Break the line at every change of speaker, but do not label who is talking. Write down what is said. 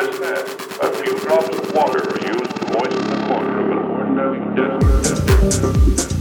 Transnet, a few drops of water are used to moisten the corner of an ordinary desk.